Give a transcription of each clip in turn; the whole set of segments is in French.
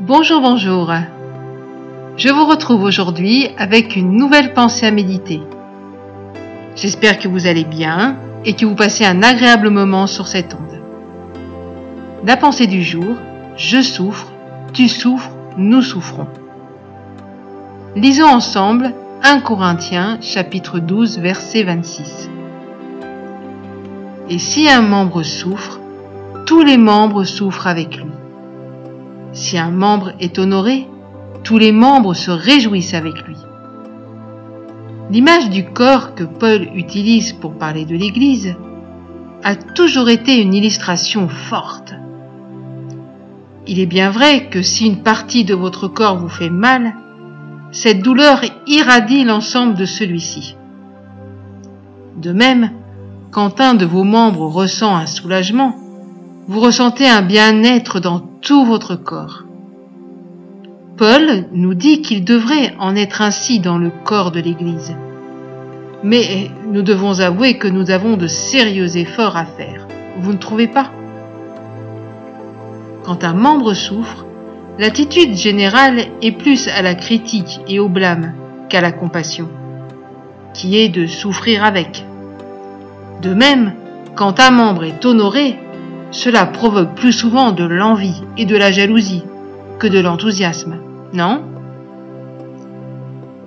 Bonjour, bonjour. Je vous retrouve aujourd'hui avec une nouvelle pensée à méditer. J'espère que vous allez bien et que vous passez un agréable moment sur cette onde. La pensée du jour, je souffre, tu souffres, nous souffrons. Lisons ensemble 1 Corinthiens chapitre 12 verset 26. Et si un membre souffre, tous les membres souffrent avec lui. Si un membre est honoré, tous les membres se réjouissent avec lui. L'image du corps que Paul utilise pour parler de l'Église a toujours été une illustration forte. Il est bien vrai que si une partie de votre corps vous fait mal, cette douleur irradie l'ensemble de celui-ci. De même, quand un de vos membres ressent un soulagement, vous ressentez un bien-être dans tout votre corps. Paul nous dit qu'il devrait en être ainsi dans le corps de l'Église. Mais nous devons avouer que nous avons de sérieux efforts à faire. Vous ne trouvez pas? Quand un membre souffre, l'attitude générale est plus à la critique et au blâme qu'à la compassion, qui est de souffrir avec. De même, quand un membre est honoré, cela provoque plus souvent de l'envie et de la jalousie que de l'enthousiasme, non?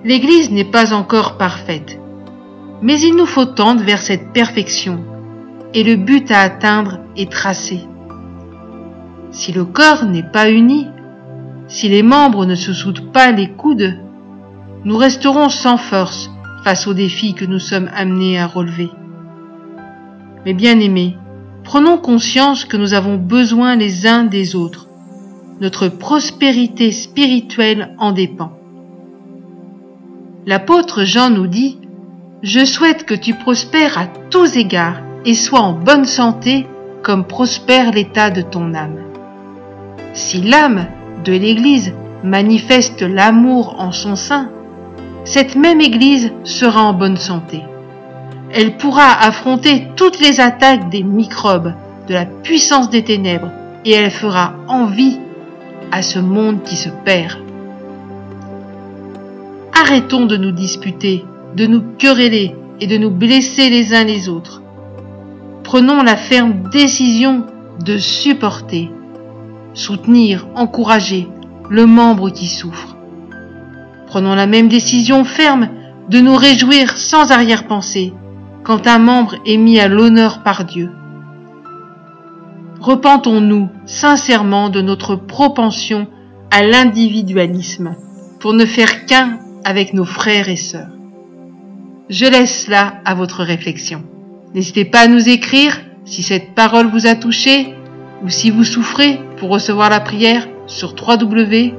L'Église n'est pas encore parfaite, mais il nous faut tendre vers cette perfection, et le but à atteindre est tracé. Si le corps n'est pas uni, si les membres ne se soudent pas les coudes, nous resterons sans force face aux défis que nous sommes amenés à relever. Mais bien aimés, Prenons conscience que nous avons besoin les uns des autres. Notre prospérité spirituelle en dépend. L'apôtre Jean nous dit, Je souhaite que tu prospères à tous égards et sois en bonne santé comme prospère l'état de ton âme. Si l'âme de l'Église manifeste l'amour en son sein, cette même Église sera en bonne santé elle pourra affronter toutes les attaques des microbes, de la puissance des ténèbres, et elle fera envie à ce monde qui se perd. Arrêtons de nous disputer, de nous quereller et de nous blesser les uns les autres. Prenons la ferme décision de supporter, soutenir, encourager le membre qui souffre. Prenons la même décision ferme de nous réjouir sans arrière-pensée quand un membre est mis à l'honneur par Dieu. Repentons-nous sincèrement de notre propension à l'individualisme pour ne faire qu'un avec nos frères et sœurs. Je laisse là à votre réflexion. N'hésitez pas à nous écrire si cette parole vous a touché ou si vous souffrez pour recevoir la prière sur www.mfpg.be.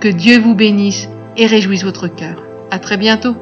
Que Dieu vous bénisse et réjouisse votre cœur. À très bientôt.